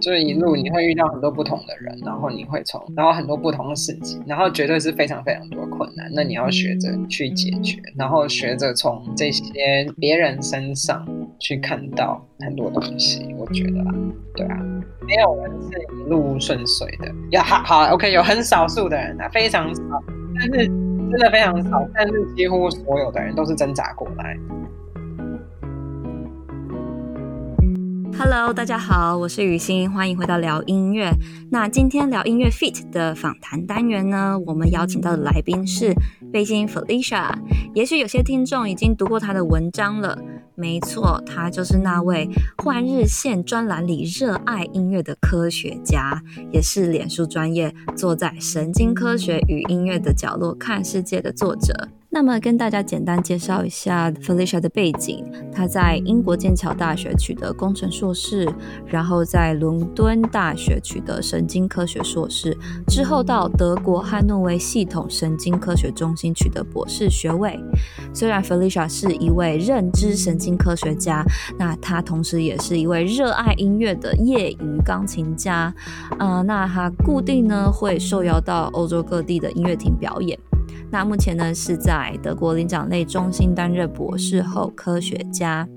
就是一路你会遇到很多不同的人，然后你会从，然后很多不同的事情，然后绝对是非常非常多困难，那你要学着去解决，然后学着从这些别人身上去看到很多东西。我觉得啊，对啊，没有人是一路顺遂的，呀，好好，OK，有很少数的人啊，非常少，但是真的非常少，但是几乎所有的人都是挣扎过来。Hello，大家好，我是雨欣，欢迎回到聊音乐。那今天聊音乐 feat 的访谈单元呢，我们邀请到的来宾是贝辛 Felicia。也许有些听众已经读过她的文章了，没错，她就是那位《换日线》专栏里热爱音乐的科学家，也是脸书专业坐在神经科学与音乐的角落看世界的作者。那么跟大家简单介绍一下 Felicia 的背景。她在英国剑桥大学取得工程硕士，然后在伦敦大学取得神经科学硕士，之后到德国汉诺威系统神经科学中心取得博士学位。虽然 Felicia 是一位认知神经科学家，那她同时也是一位热爱音乐的业余钢琴家。呃，那她固定呢会受邀到欧洲各地的音乐厅表演。那目前呢是在德国灵长类中心担任博士后科学家。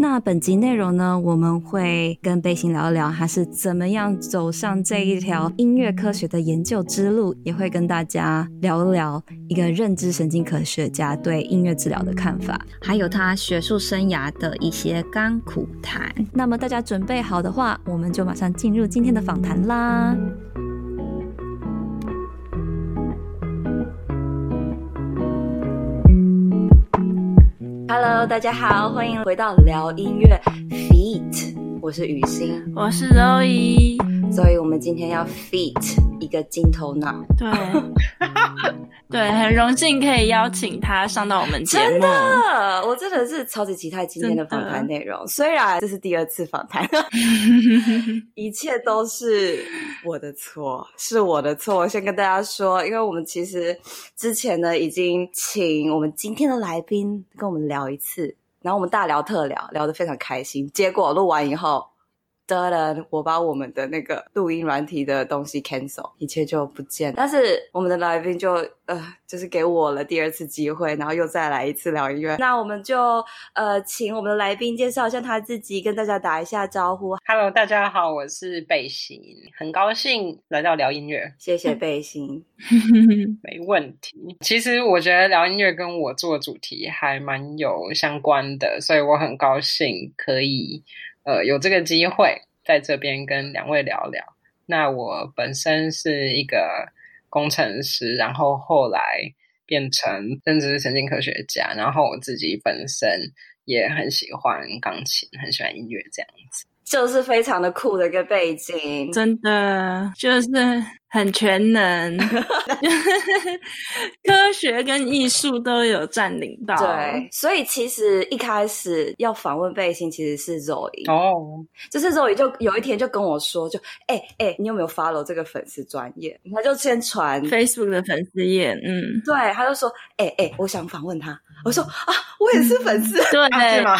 那本集内容呢，我们会跟贝心聊一聊他是怎么样走上这一条音乐科学的研究之路，也会跟大家聊一聊一个认知神经科学家对音乐治疗的看法，还有他学术生涯的一些甘苦谈。那么大家准备好的话，我们就马上进入今天的访谈啦。Hello，大家好，欢迎回到聊音乐，Feet，我是雨欣，我是柔怡所以我们今天要 feat。一个金头脑，对，对，很荣幸可以邀请他上到我们节目。真的，我真的是超级期待今天的访谈内容。虽然这是第二次访谈，一切都是我的错，是我的错。我先跟大家说，因为我们其实之前呢已经请我们今天的来宾跟我们聊一次，然后我们大聊特聊，聊得非常开心。结果录完以后。得了，我把我们的那个录音软体的东西 cancel，一切就不见了。但是我们的来宾就呃，就是给我了第二次机会，然后又再来一次聊音乐。那我们就呃，请我们的来宾介绍一下他自己，跟大家打一下招呼。Hello，大家好，我是贝心，很高兴来到聊音乐。谢谢贝心，没问题。其实我觉得聊音乐跟我做主题还蛮有相关的，所以我很高兴可以。呃，有这个机会在这边跟两位聊聊。那我本身是一个工程师，然后后来变成甚至是神经科学家，然后我自己本身也很喜欢钢琴，很喜欢音乐这样子。就是非常的酷的一个背景，真的就是很全能，科学跟艺术都有占领到。对，所以其实一开始要访问背心，其实是 Zoe 哦，就是 Zoe 就有一天就跟我说，就哎哎、欸欸，你有没有 follow 这个粉丝专业？他就先传 Facebook 的粉丝页，嗯，对，他就说，哎、欸、哎、欸，我想访问他。我说啊，我也是粉丝，对 吗？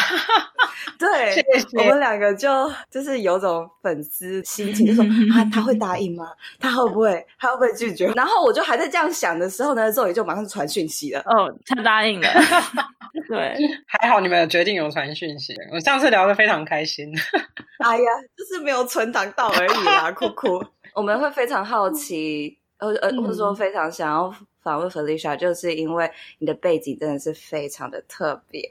对，谢谢我们两个就就是有种粉丝心情，就说啊，他会答应吗？他会不会？他会不会拒绝？然后我就还在这样想的时候呢周宇就马上传讯息了。哦，他答应了。对，还好你们有决定有传讯息。我上次聊的非常开心。哎呀，就是没有存档到而已啦，酷酷。我们会非常好奇，呃呃，或者说非常想要。访问 Felicia 就是因为你的背景真的是非常的特别，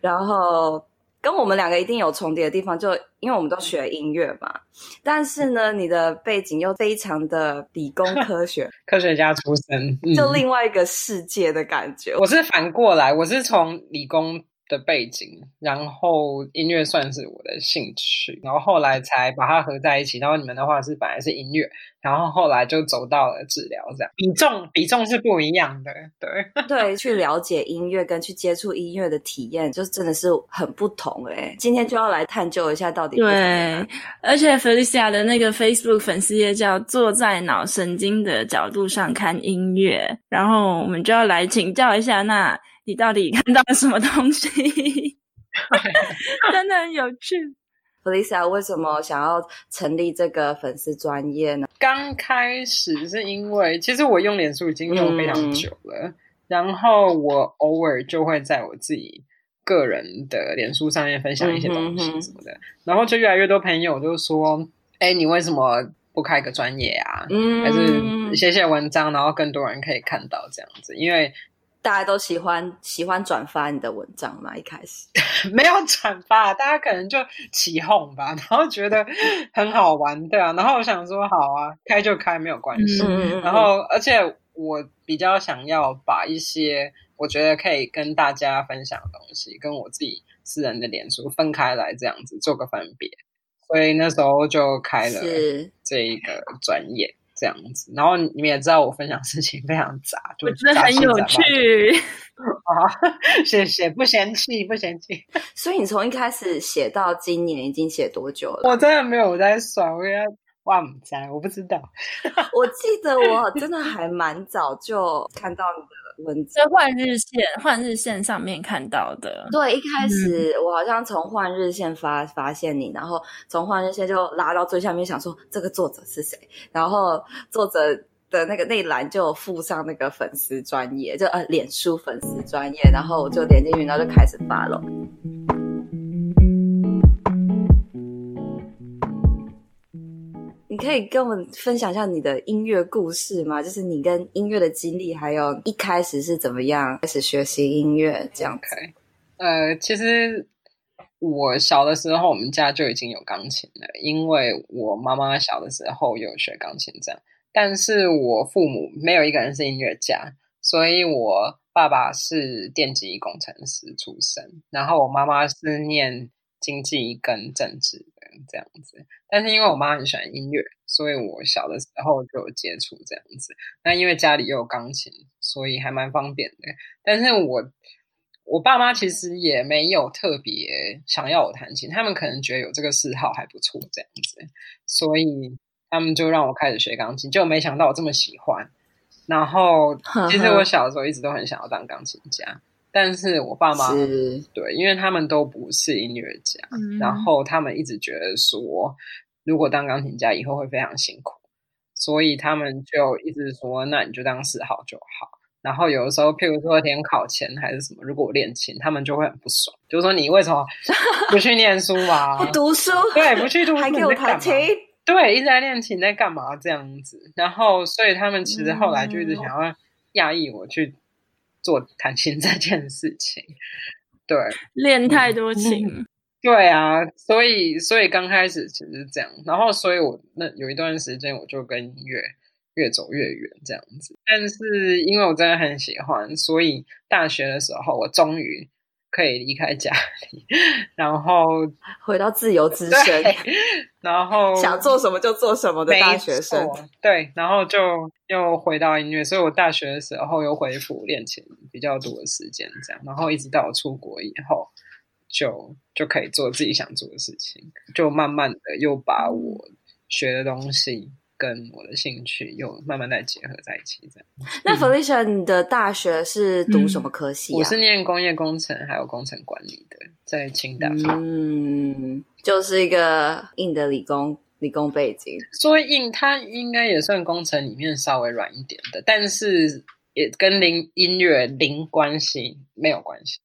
然后跟我们两个一定有重叠的地方，就因为我们都学音乐嘛。但是呢，你的背景又非常的理工 科学，科学家出身，嗯，就另外一个世界的感觉。我是反过来，我是从理工的背景，然后音乐算是我的兴趣，然后后来才把它合在一起。然后你们的话是本来是音乐，然后后来就走到了治疗，这样比重比重是不一样的。对 对，去了解音乐跟去接触音乐的体验，就真的是很不同哎。今天就要来探究一下到底对，而且 Felicia 的那个 Facebook 粉丝页叫“坐在脑神经的角度上看音乐”，然后我们就要来请教一下那。你到底看到了什么东西？真的很有趣。Felicia 为什么想要成立这个粉丝专业呢？刚开始是因为，其实我用脸书已经用非常久了，嗯、然后我偶尔就会在我自己个人的脸书上面分享一些东西什么的，嗯、哼哼然后就越来越多朋友就说：“哎，你为什么不开个专业啊？嗯、还是写写文章，然后更多人可以看到这样子？”因为大家都喜欢喜欢转发你的文章嘛，一开始 没有转发，大家可能就起哄吧，然后觉得很好玩，对啊，然后我想说好啊，开就开，没有关系。嗯、然后，而且我比较想要把一些我觉得可以跟大家分享的东西，跟我自己私人的脸书分开来，这样子做个分别。所以那时候就开了这一个专页。这样子，然后你们也知道我分享事情非常杂，就我觉得很有趣啊！谢谢，不嫌弃，不嫌弃。所以你从一开始写到今年，已经写多久了？我真的没有在算，我要忘在，我不知道。我记得我 真的还蛮早就看到你的。在换日线，换日线上面看到的。对，一开始我好像从换日线发发现你，然后从换日线就拉到最下面，想说这个作者是谁，然后作者的那个内栏就附上那个粉丝专业，就呃脸书粉丝专业，然后我就点进去，然后就开始发了。你可以跟我们分享一下你的音乐故事吗？就是你跟音乐的经历，还有一开始是怎么样开始学习音乐这样子。呃，其实我小的时候，我们家就已经有钢琴了，因为我妈妈小的时候有学钢琴这样。但是我父母没有一个人是音乐家，所以我爸爸是电机工程师出身，然后我妈妈是念经济跟政治。这样子，但是因为我妈很喜欢音乐，所以我小的时候就有接触这样子。那因为家里又有钢琴，所以还蛮方便的。但是我我爸妈其实也没有特别想要我弹琴，他们可能觉得有这个嗜好还不错这样子，所以他们就让我开始学钢琴，就没想到我这么喜欢。然后其实我小的时候一直都很想要当钢琴家。但是我爸妈对，因为他们都不是音乐家，嗯、然后他们一直觉得说，如果当钢琴家以后会非常辛苦，所以他们就一直说，那你就当嗜好就好。然后有的时候，譬如说填考前还是什么，如果我练琴，他们就会很不爽，就说你为什么不去念书啊？不读书？对，不去读书还给我弹琴？对，一直在练琴，在干嘛这样子？然后，所以他们其实后来就一直想要压抑我去。做弹琴这件事情，对，练太多琴，嗯，对啊，所以所以刚开始其实是这样，然后所以我那有一段时间我就跟音乐越走越远这样子，但是因为我真的很喜欢，所以大学的时候我终于。可以离开家里，然后回到自由之身，然后 想做什么就做什么的大学生。对，然后就又回到音乐，所以我大学的时候又恢复练琴比较多的时间，这样，然后一直到我出国以后，就就可以做自己想做的事情，就慢慢的又把我学的东西。跟我的兴趣又慢慢再结合在一起，这样。那 Felicia，你的大学是读什么科系啊？我是念工业工程还有工程管理的，在清大。嗯，就是一个硬的理工理工背景。说硬，它应该也算工程里面稍微软一点的，但是也跟零音乐零关系，没有关系。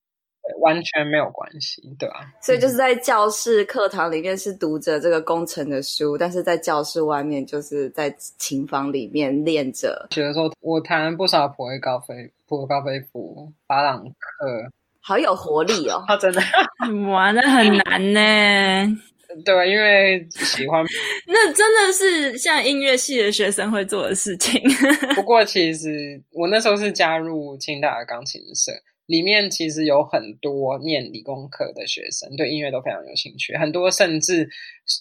完全没有关系，对啊。所以就是在教室课堂里面是读着这个工程的书，但是在教室外面就是在琴房里面练着。学的时候，我弹不少普威高飞、普威高飞普、巴朗克，好有活力哦！他真的 玩的很难呢。对，因为喜欢。那真的是像音乐系的学生会做的事情。不过其实我那时候是加入清大的钢琴社。里面其实有很多念理工科的学生，对音乐都非常有兴趣。很多甚至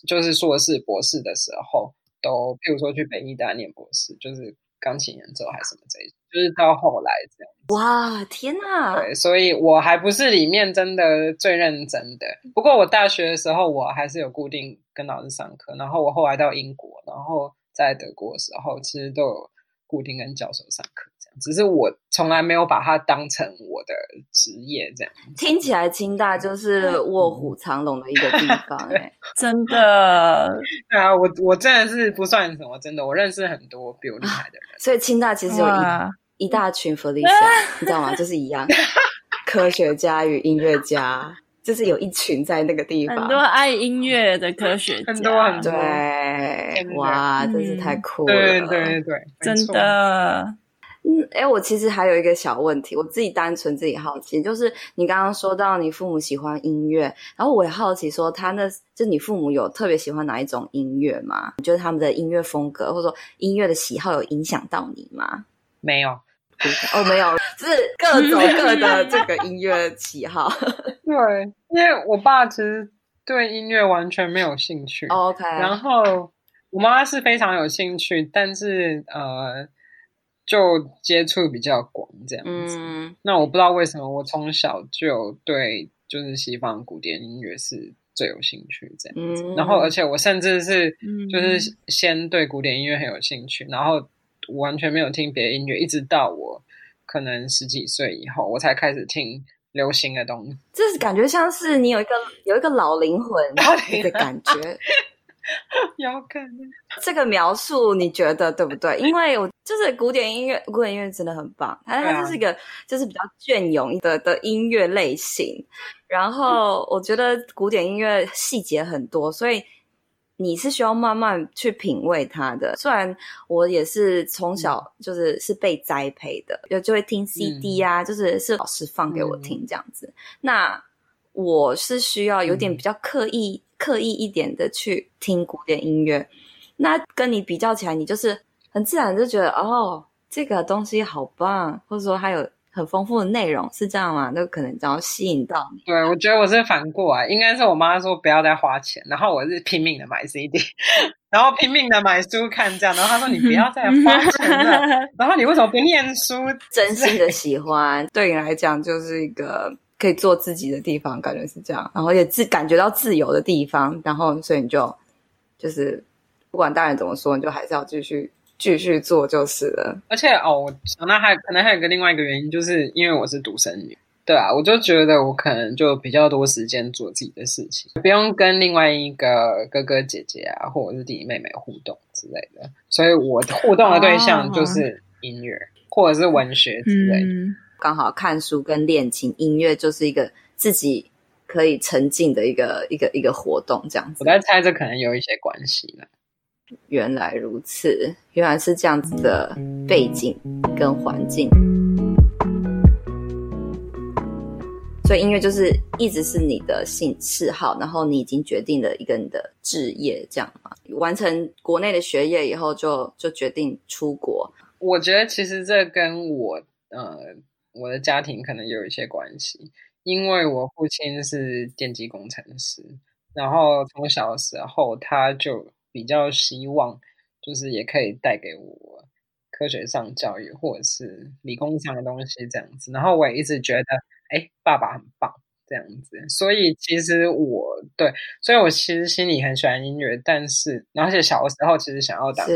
就是硕士、博士的时候，都譬如说去北艺大念博士，就是钢琴演奏还是什么这一，就是到后来这样。哇，天哪！对，所以我还不是里面真的最认真的。不过我大学的时候，我还是有固定跟老师上课。然后我后来到英国，然后在德国的时候，其实都有固定跟教授上课。只是我从来没有把它当成我的职业这样。听起来清大就是卧虎藏龙的一个地方，哎，真的。对啊，我我真的是不算什么，真的，我认识很多比我厉害的人。所以清大其实有一一大群 Felicia，你知道吗？就是一样，科学家与音乐家。就是有一群在那个地方，很多爱音乐的科学家，很多很多，对，哇，真是太酷了，对对对对，真的。嗯，哎，我其实还有一个小问题，我自己单纯自己好奇，就是你刚刚说到你父母喜欢音乐，然后我也好奇说，他那就你父母有特别喜欢哪一种音乐吗？你觉得他们的音乐风格或者说音乐的喜好有影响到你吗？没有。哦，没有，就是各走 各的这个音乐喜好。对，因为我爸其实对音乐完全没有兴趣。Oh, OK，然后我妈是非常有兴趣，但是呃，就接触比较广这样子。嗯，那我不知道为什么我从小就对就是西方古典音乐是最有兴趣这样子。嗯，然后而且我甚至是就是先对古典音乐很有兴趣，然后。完全没有听别的音乐，一直到我可能十几岁以后，我才开始听流行的东西。这是感觉像是你有一个有一个老灵魂 的感觉，有可能。这个描述你觉得对不对？因为我就是古典音乐，古典音乐真的很棒，它它就是一个就是比较隽永的的音乐类型。然后我觉得古典音乐细节很多，所以。你是需要慢慢去品味它的，虽然我也是从小就是是被栽培的，就、嗯、就会听 CD 啊，嗯、就是是老师放给我听这样子。嗯、那我是需要有点比较刻意、嗯、刻意一点的去听古典音乐。那跟你比较起来，你就是很自然就觉得哦，这个东西好棒，或者说它有。很丰富的内容是这样吗？那可能只要吸引到你。对，我觉得我是反过来，应该是我妈说不要再花钱，然后我是拼命的买 CD，然后拼命的买书看这样，然后她说你不要再花钱了，然后你为什么不念书？真心的喜欢，对你来讲就是一个可以做自己的地方，感觉是这样，然后也自感觉到自由的地方，然后所以你就就是不管大人怎么说，你就还是要继续。继续做就是了，而且哦，我想那还可能还有个另外一个原因，就是因为我是独生女，对啊，我就觉得我可能就比较多时间做自己的事情，不用跟另外一个哥哥姐姐啊，或者是弟弟妹妹互动之类的，所以我互动的对象就是音乐、哦、或者是文学之类的，嗯、刚好看书跟练琴，音乐就是一个自己可以沉浸的一个一个一个活动，这样子。我在猜这可能有一些关系了。原来如此，原来是这样子的背景跟环境，所以音乐就是一直是你的兴嗜好，然后你已经决定了一个你的志业，这样嘛？完成国内的学业以后就，就就决定出国。我觉得其实这跟我呃我的家庭可能有一些关系，因为我父亲是电机工程师，然后从小的时候他就。比较希望就是也可以带给我科学上教育或者是理工上的东西这样子，然后我也一直觉得，哎，爸爸很棒这样子，所以其实我对，所以我其实心里很喜欢音乐，但是而且小的时候其实想要当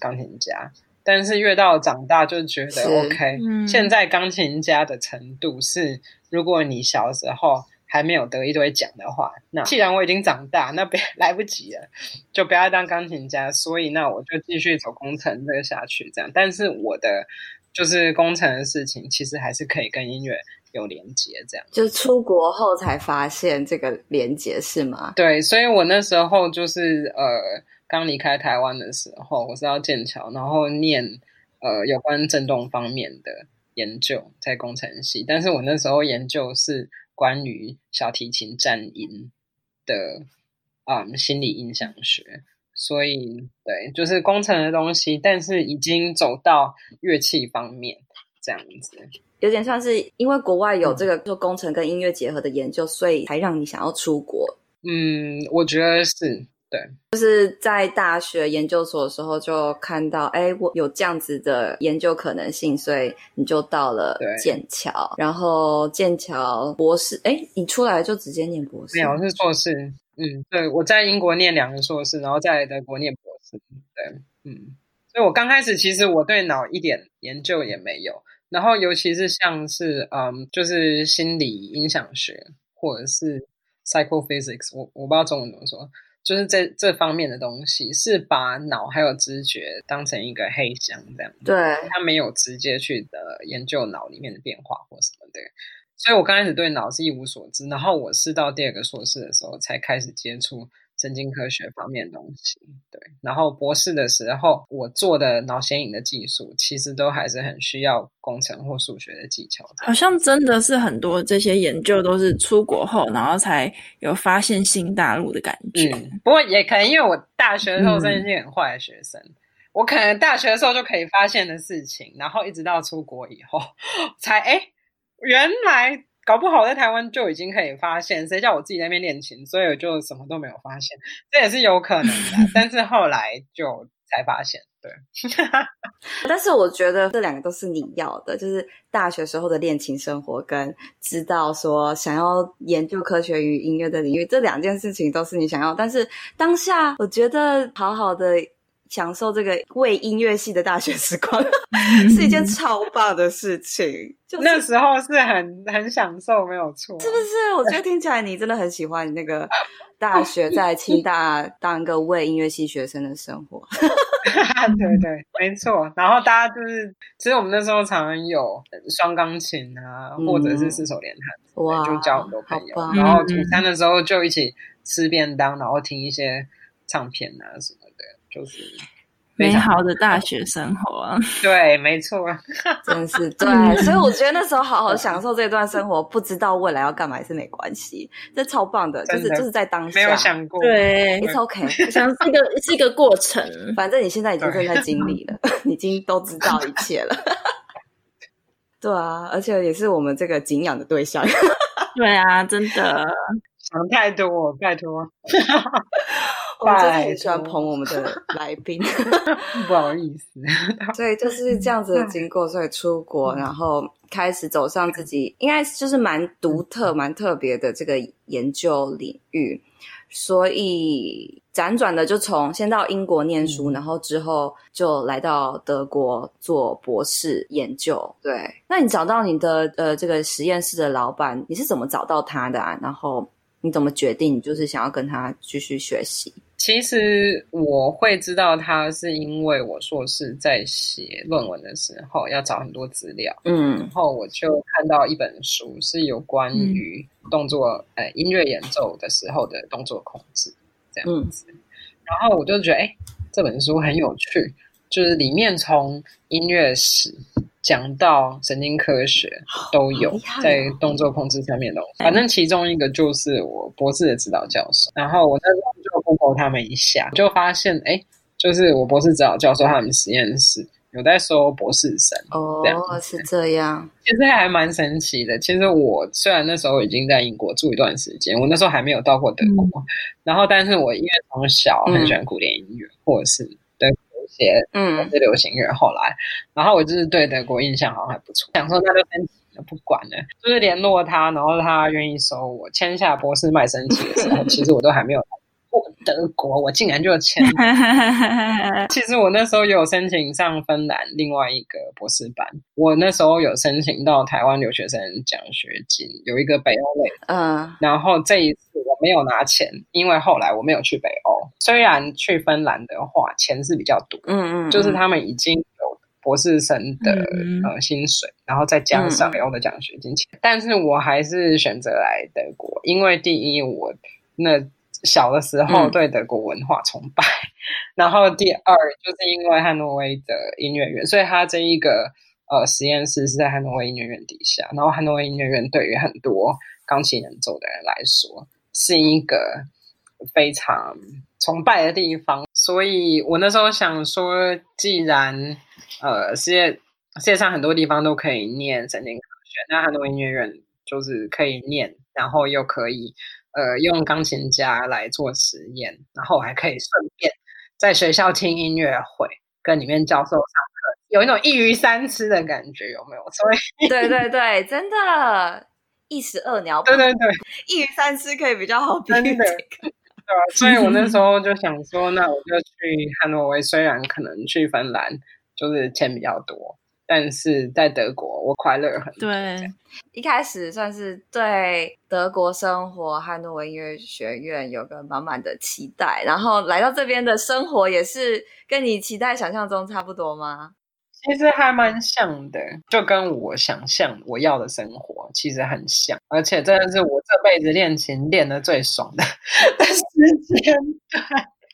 钢琴家，是但是越到长大就觉得 OK，嗯，现在钢琴家的程度是，如果你小时候。还没有得一堆奖的话，那既然我已经长大，那别 来不及了，就不要当钢琴家。所以那我就继续走工程这个下去，这样。但是我的就是工程的事情，其实还是可以跟音乐有连接，这样。就出国后才发现这个连接是吗？对，所以我那时候就是呃刚离开台湾的时候，我是要剑桥，然后念呃有关震动方面的研究，在工程系。但是我那时候研究是。关于小提琴颤音的啊、嗯，心理印象学，所以对，就是工程的东西，但是已经走到乐器方面这样子，有点像是因为国外有这个做工程跟音乐结合的研究，所以才让你想要出国。嗯，我觉得是。对，就是在大学研究所的时候就看到，哎，我有这样子的研究可能性，所以你就到了剑桥，然后剑桥博士，哎，你出来就直接念博士？没有，是硕士。嗯，对，我在英国念两个硕士，然后在德国念博士。对，嗯，所以我刚开始其实我对脑一点研究也没有，然后尤其是像是嗯，就是心理影响学或者是 psychophysics，我我不知道中文怎么说。就是这这方面的东西，是把脑还有知觉当成一个黑箱这样。对，他没有直接去的研究脑里面的变化或什么的。所以我刚开始对脑是一无所知，然后我是到第二个硕士的时候才开始接触。神经科学方面的东西，对。然后博士的时候，我做的脑显影的技术，其实都还是很需要工程或数学的技巧。好像真的是很多这些研究都是出国后，然后才有发现新大陆的感觉。嗯，不过也可能因为我大学的时候真的是很坏的学生，嗯，我可能大学的时候就可以发现的事情，然后一直到出国以后，才哎，原来。搞不好在台湾就已经可以发现，谁叫我自己在那边练琴，所以我就什么都没有发现，这也是有可能的。但是后来就才发现，对。但是我觉得这两个都是你要的，就是大学时候的练琴生活，跟知道说想要研究科学与音乐的领域，这两件事情都是你想要。但是当下，我觉得好好的。享受这个为音乐系的大学时光是一件超棒的事情。就是那时候是很很享受，没有错，是不是？我觉得听起来你真的很喜欢你那个 大学在清大当一个为音乐系学生的生活。对对，没错。然后大家就是，其实我们那时候常常有双钢琴啊，嗯、或者是四手联弹，哇，就交很多朋友。然后午餐的时候就一起吃便当，然后听一些唱片啊什么。就是美好的大学生活。啊，对，没错，真是对，所以我觉得那时候好好享受这段生活，不知道未来要干嘛也是没关系，这超棒的，就是就是在当下，没有想过，对，It's OK，想是一个是一个过程，反正你现在已经正在经历了，你 已经都知道一切了，对啊，而且也是我们这个敬仰的对象，对啊，真的。想太多，拜托。我真的很喜欢捧我们的来宾，不好意思。所以就是这样子的经过，所以出国，然后开始走上自己应该就是蛮独特、蛮特别的这个研究领域。所以辗转的就从先到英国念书，然后之后就来到德国做博士研究。对，那你找到你的呃这个实验室的老板，你是怎么找到他的啊？然后你怎么决定你就是想要跟他继续学习？其实我会知道他，是因为我硕士在写论文的时候要找很多资料，嗯，然后我就看到一本书是有关于动作，呃、嗯，音乐演奏的时候的动作控制这样子，嗯、然后我就觉得，哎，这本书很有趣，就是里面从音乐史。讲到神经科学都有在动作控制上面的东西，反正其中一个就是我博士的指导教授，然后我那时候就 Google 他们一下，就发现哎，就是我博士指导教授他们实验室有在收博士生哦，是这样，其实还蛮神奇的。其实我虽然那时候已经在英国住一段时间，我那时候还没有到过德国，嗯、然后但是我因为从小很喜欢古典音乐，嗯、或者是德国一。些嗯，是流行乐。后来，然后我就是对德国印象好像还不错，想说那就申请了，不管了，就是联络他，然后他愿意收我，签下博士卖身契的时候，其实我都还没有过德国，我竟然就签了。其实我那时候有申请上芬兰另外一个博士班，我那时候有申请到台湾留学生奖学金，有一个北欧类，嗯，然后这一次我没有拿钱，因为后来我没有去北欧。虽然去芬兰的话钱是比较多，嗯嗯，就是他们已经有博士生的、嗯、呃薪水，然后再加上北欧的奖学金钱，嗯、但是我还是选择来德国，因为第一我那小的时候对德国文化崇拜，嗯、然后第二就是因为汉诺威的音乐院，所以他这一个呃实验室是在汉诺威音乐院底下，然后汉诺威音乐院对于很多钢琴演奏的人来说是一个非常。崇拜的地方，所以我那时候想说，既然呃世界世界上很多地方都可以念神经科学，那汉诺威音乐院就是可以念，然后又可以呃用钢琴家来做实验，然后还可以顺便在学校听音乐会，跟里面教授上课，有一种一鱼三吃的感觉，有没有？所以对对对，真的，一石二鸟，对对对，一鱼三吃可以比较好，真的。啊，所以我那时候就想说，那我就去汉诺威，虽然可能去芬兰就是钱比较多。但是在德国，我快乐很多。对，一开始算是对德国生活，汉诺威音乐学院有个满满的期待，然后来到这边的生活也是跟你期待想象中差不多吗？其实还蛮像的，就跟我想象我要的生活其实很像，而且真的是我这辈子练琴练的最爽的 的时间。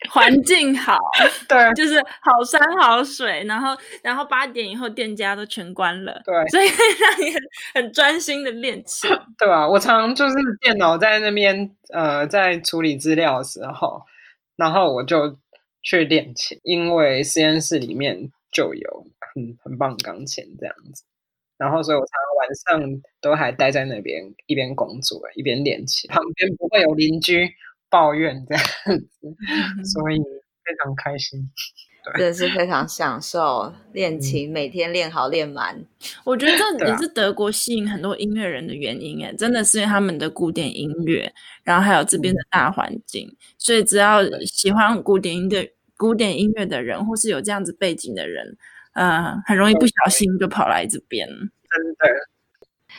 对。环境好，对，就是好山好水，然后然后八点以后店家都全关了，对，所以让你很很专心的练琴，对吧？我常就是电脑在那边呃在处理资料的时候，然后我就去练琴，因为实验室里面就有很很棒的钢琴这样子，然后所以我常常晚上都还待在那边一边工作一边练琴，旁边不会有邻居。抱怨这样子，所以非常开心，对，真的是非常享受练琴，嗯、每天练好练满。我觉得这也是德国吸引很多音乐人的原因，哎，真的是因为他们的古典音乐，然后还有这边的大环境，嗯、所以只要喜欢古典音乐、古典音乐的人，或是有这样子背景的人，呃，很容易不小心就跑来这边，真的。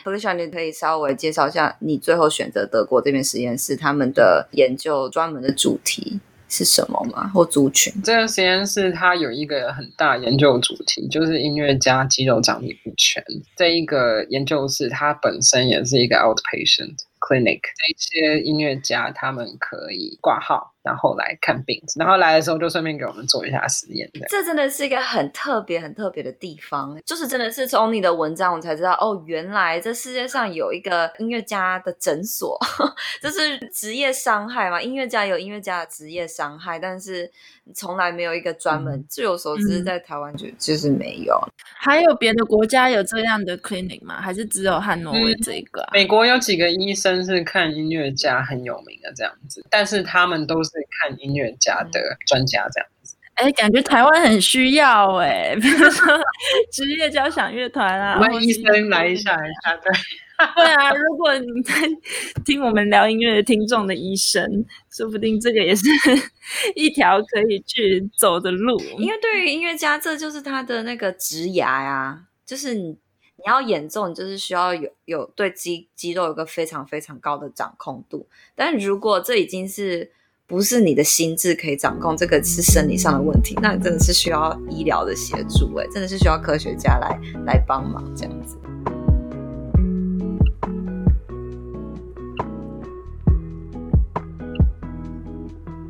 Felicia，你可以稍微介绍一下你最后选择德国这边实验室，他们的研究专门的主题是什么吗？或族群？这个实验室它有一个很大研究主题，就是音乐家肌肉张力不全。这一个研究室它本身也是一个 outpatient clinic，这些音乐家他们可以挂号。然后来看病，然后来的时候就顺便给我们做一下实验。这真的是一个很特别、很特别的地方，就是真的是从你的文章我才知道，哦，原来这世界上有一个音乐家的诊所，这是职业伤害嘛？音乐家有音乐家的职业伤害，但是从来没有一个专门。嗯、据我所知，在台湾就就是没有。还有别的国家有这样的 clinic 吗？还是只有汉诺威这个、啊嗯？美国有几个医生是看音乐家很有名的这样子，但是他们都是。看音乐家的专家这样子，哎、欸，感觉台湾很需要哎、欸，比如说职业交响乐团啊，我们医生来一下一下，对，对啊，如果你在听我们聊音乐的听众的医生，说不定这个也是 一条可以去走的路，因为对于音乐家，这就是他的那个职涯呀，就是你你要演奏，你就是需要有有对肌肌肉有一个非常非常高的掌控度，但如果这已经是不是你的心智可以掌控，这个是生理上的问题，那你真的是需要医疗的协助，哎，真的是需要科学家来来帮忙这样子。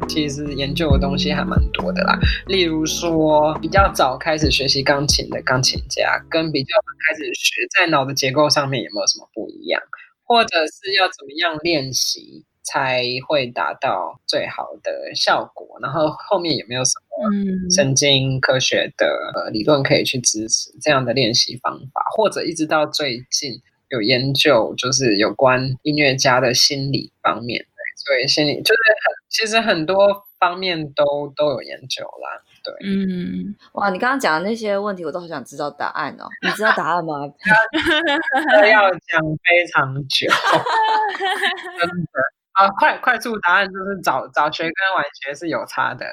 其实研究的东西还蛮多的啦，例如说比较早开始学习钢琴的钢琴家，跟比较晚开始学，在脑的结构上面有没有什么不一样，或者是要怎么样练习？才会达到最好的效果。然后后面有没有什么神经科学的理论可以去支持这样的练习方法？或者一直到最近有研究，就是有关音乐家的心理方面。所以心理就是很，其实很多方面都都有研究啦。对，嗯，哇，你刚刚讲的那些问题，我都好想知道答案哦。你知道答案吗？要讲非常久，真的。啊，快快速答案就是早早学跟晚学是有差的。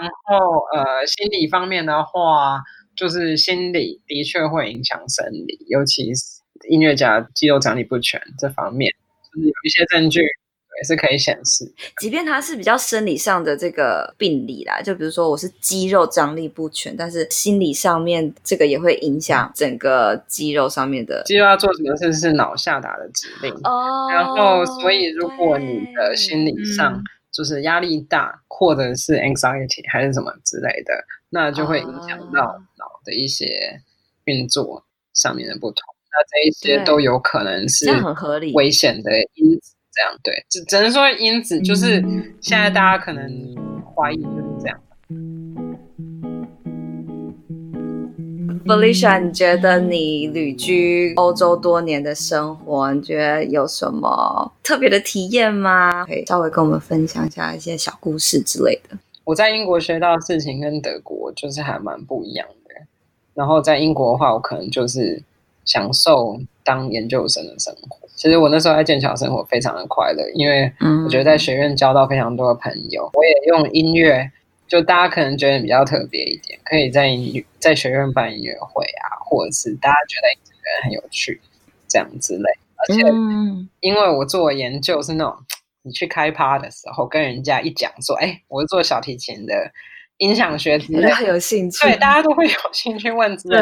然后呃，心理方面的话，就是心理的确会影响生理，尤其是音乐家肌肉张力不全这方面，就是有一些证据。也是可以显示，即便它是比较生理上的这个病理啦，就比如说我是肌肉张力不全，但是心理上面这个也会影响整个肌肉上面的。肌肉要做什么事是脑下达的指令哦，然后所以如果你的心理上就是压力大，嗯、或者是 anxiety 还是什么之类的，那就会影响到脑的一些运作上面的不同。哦、那这一些都有可能是很合理危险的因子。这样对，只只能说因子就是现在大家可能怀疑就是这样。Felicia，你觉得你旅居欧洲多年的生活，你觉得有什么特别的体验吗？可以稍微跟我们分享一下一些小故事之类的。我在英国学到的事情跟德国就是还蛮不一样的。然后在英国的话，我可能就是享受当研究生的生活。其实我那时候在剑桥生活非常的快乐，因为我觉得在学院交到非常多的朋友。我也用音乐，就大家可能觉得比较特别一点，可以在在学院办音乐会啊，或者是大家觉得这个人很有趣这样之类。而且因为我做研究是那种你去开趴的时候，跟人家一讲说，哎，我是做小提琴的。音响学之类，很有兴趣。对，大家都会有兴趣问之类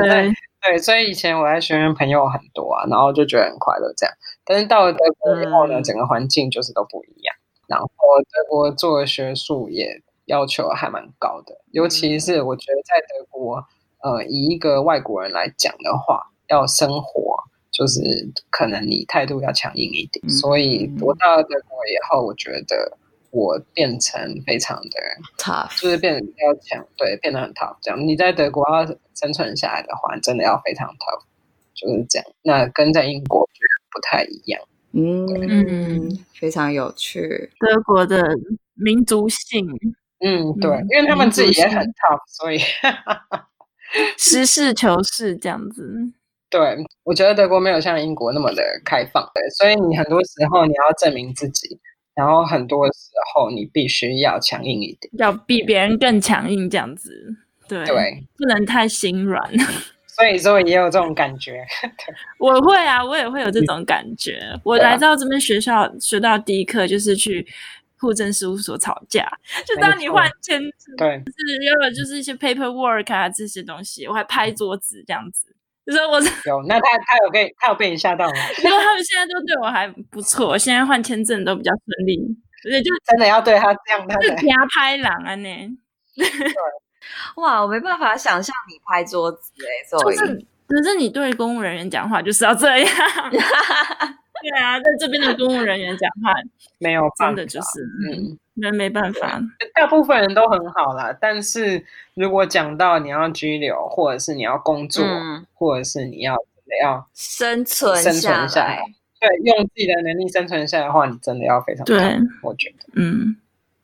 对，所以以前我在学院朋友很多啊，然后就觉得很快乐这样。但是到了德国以后呢，嗯、整个环境就是都不一样。然后德国做的学术也要求还蛮高的，尤其是我觉得在德国，呃，以一个外国人来讲的话，要生活就是可能你态度要强硬一点。嗯、所以我到了德国以后，我觉得。我变成非常的 tough，就是变得比较强，对，变得很 tough。这样你在德国要生存下来的话，真的要非常 tough，就是这样。那跟在英国不太一样。嗯嗯，非常有趣。德国的民族性，嗯，对，因为他们自己也很 tough，所以 实事求是这样子。对，我觉得德国没有像英国那么的开放，对，所以你很多时候你要证明自己。然后很多时候你必须要强硬一点，要比别人更强硬这样子，对对，不能太心软。所以说也有这种感觉，我会啊，我也会有这种感觉。嗯、我来到这边学校学到第一课就是去户政事务所吵架，就当你换签证，对，就是要么就是一些 paperwork 啊这些东西，我还拍桌子这样子。就说我有，那他他有被他有被你吓到吗？因为他们现在都对我还不错，现在换签证都比较顺利，所以就真的要对他这样，他就加拍狼啊呢。对，哇，我没办法想象你拍桌子哎，就是可是你对公务人员讲话就是要这样，对啊，在这边的公务人员讲话 没有真的就是嗯。那没办法，大部分人都很好啦。但是如果讲到你要拘留，或者是你要工作，嗯、或者是你要要生存生存下来，对，用自己的能力生存下来的话，你真的要非常对，我觉得，嗯，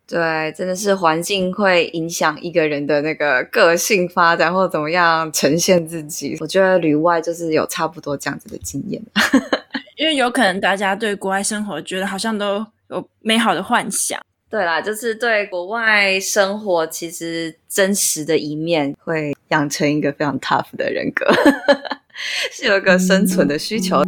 对，真的是环境会影响一个人的那个个性发展，或者怎么样呈现自己。我觉得旅外就是有差不多这样子的经验，因为有可能大家对国外生活觉得好像都有美好的幻想。对啦，就是对国外生活，其实真实的一面会养成一个非常 tough 的人格，是有一个生存的需求。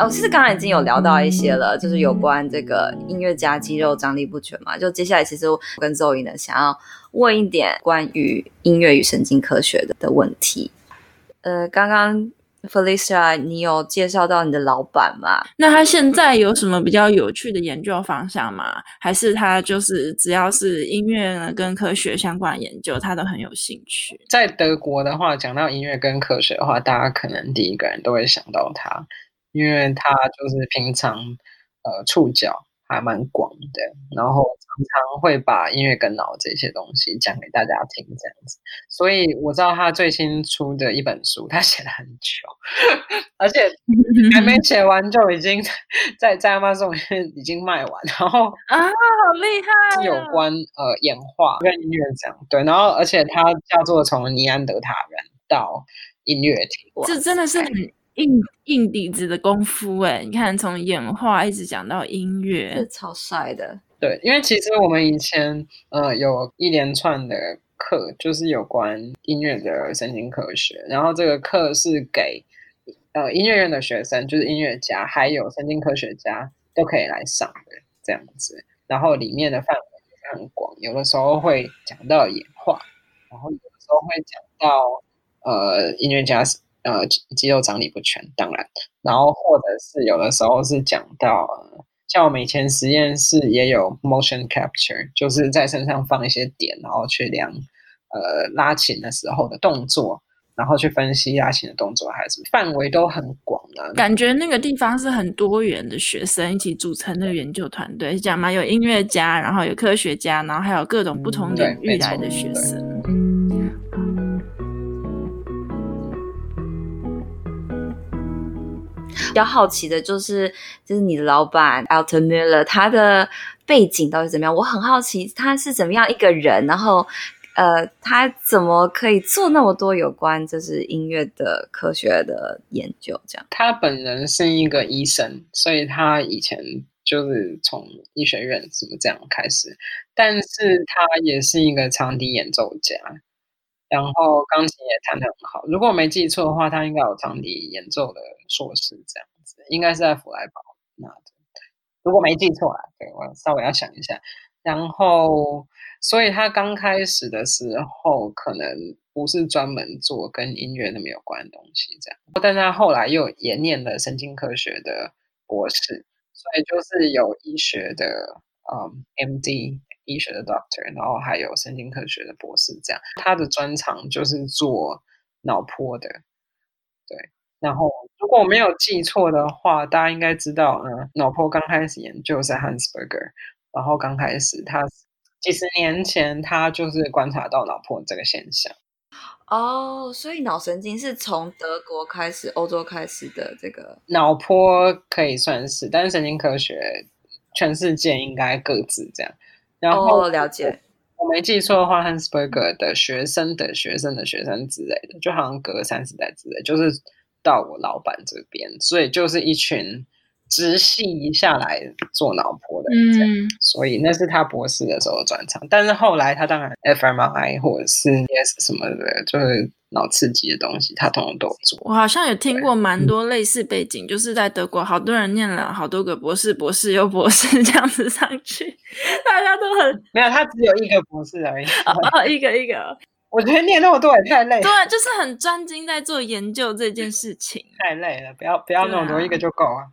哦，其实刚刚已经有聊到一些了，就是有关这个音乐家肌肉张力不全嘛。就接下来，其实我跟 Zoe 呢，想要问一点关于音乐与神经科学的的问题。呃，刚刚。Felicia，你有介绍到你的老板吗？那他现在有什么比较有趣的研究方向吗？还是他就是只要是音乐跟科学相关的研究，他都很有兴趣？在德国的话，讲到音乐跟科学的话，大家可能第一个人都会想到他，因为他就是平常呃触角还蛮广的，然后常常会把音乐跟脑这些东西讲给大家听，这样子。所以我知道他最新出的一本书，他写了很久，而且还没 写完就已经 在在 Amazon 已经卖完。然后啊，好厉害！有关呃演化跟音乐这样对，然后而且他叫做从尼安德塔人到音乐厅，这真的是很。硬硬底子的功夫哎，你看从演化一直讲到音乐，超帅的。对，因为其实我们以前呃有一连串的课，就是有关音乐的神经科学，然后这个课是给呃音乐院的学生，就是音乐家还有神经科学家都可以来上的这样子。然后里面的范围很广，有的时候会讲到演化，然后有的时候会讲到呃音乐家。呃，肌肉张力不全，当然，然后或者是有的时候是讲到，像我们以前实验室也有 motion capture，就是在身上放一些点，然后去量呃拉琴的时候的动作，然后去分析拉琴的动作，还是范围都很广的。感觉那个地方是很多元的学生一起组成的研究团队，讲嘛，有音乐家，然后有科学家，然后还有各种不同领域来的学生。嗯比较好奇的就是，就是你的老板 Alton Miller 他的背景到底怎么样？我很好奇他是怎么样一个人，然后呃，他怎么可以做那么多有关就是音乐的科学的研究？这样，他本人是一个医生，所以他以前就是从医学院什么这样开始，但是他也是一个长笛演奏家，然后钢琴也弹得很好。如果我没记错的话，他应该有长笛演奏的硕士这样子，应该是在弗莱堡那的。如果没记错啊，对，我稍微要想一下。然后，所以他刚开始的时候可能不是专门做跟音乐那么有关的东西，这样。但他后来又也念了神经科学的博士，所以就是有医学的，嗯，MD，医学的 Doctor，然后还有神经科学的博士，这样。他的专长就是做脑波的，对。然后，如果我没有记错的话，大家应该知道，嗯，脑波刚开始研究是 Hansberger，然后刚开始他几十年前他就是观察到脑波这个现象。哦，所以脑神经是从德国开始、欧洲开始的这个脑波可以算是，但是神经科学全世界应该各自这样。然后、哦、了解，我没记错的话，Hansberger 的学生的学生的学生之类的，就好像隔三十代之类，就是。到我老板这边，所以就是一群直系下来做脑波的人，嗯，所以那是他博士的时候的专长。但是后来他当然 fMRI 或者是 ES 什么的，就是脑刺激的东西，他通通都做。我好像有听过蛮多类似背景，就是在德国，好多人念了好多个博士，博士又博士 这样子上去，大家都很没有，他只有一个博士而已，哦，哦，一个一个。我觉得念那么多也太累了。对，就是很专精在做研究这件事情，太累了。不要不要那么多，啊、一个就够了。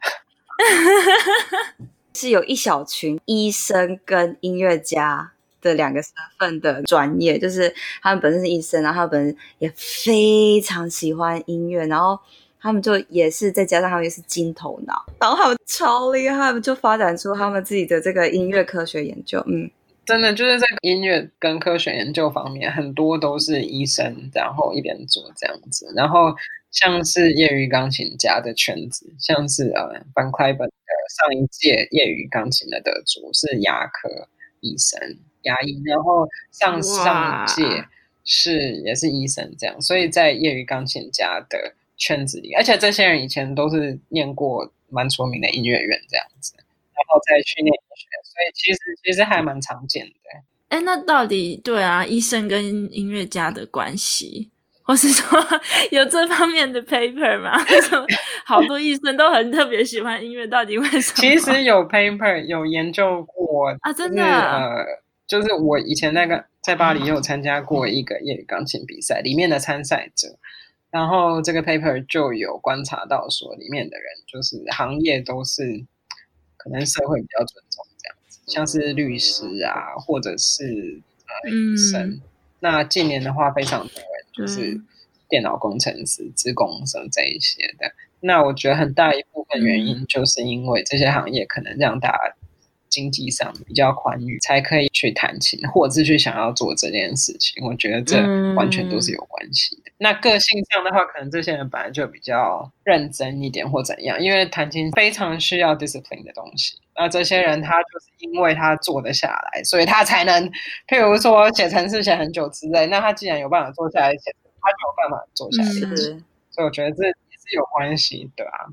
是有一小群医生跟音乐家的两个身份的专业，就是他们本身是医生，然后他们也非常喜欢音乐，然后他们就也是再加上他们又是金头脑，然后他们超厉害，就发展出他们自己的这个音乐科学研究，嗯。真的就是在音乐跟科学研究方面，很多都是医生，然后一边做这样子。然后像是业余钢琴家的圈子，像是呃，Van Cliburn 的上一届业余钢琴的得主是牙科医生，牙医。然后上上届是也是医生这样，所以在业余钢琴家的圈子里，而且这些人以前都是念过蛮出名的音乐院这样子。然后再去念医学，所以其实其实还蛮常见的。哎，那到底对啊，医生跟音乐家的关系，或是说有这方面的 paper 吗？为什么好多医生都很特别喜欢音乐？到底为什么？其实有 paper 有研究过啊，真的。呃，就是我以前那个在巴黎有参加过一个业余钢琴比赛，里面的参赛者，然后这个 paper 就有观察到说，里面的人就是行业都是。可能社会比较尊重这样子，像是律师啊，或者是呃医生。嗯、那近年的话，非常多就是电脑工程师、职工生这一些的。那我觉得很大一部分原因，就是因为这些行业可能让大家。经济上比较宽裕，才可以去弹琴，或者是去想要做这件事情。我觉得这完全都是有关系的。嗯、那个性上的话，可能这些人本来就比较认真一点，或怎样，因为弹琴非常需要 discipline 的东西。那这些人他就是因为他做得下来，所以他才能，譬如说写程式写很久之类。那他既然有办法坐下来写，他就有办法坐下来写。嗯、所以我觉得这也是。有关系的啊，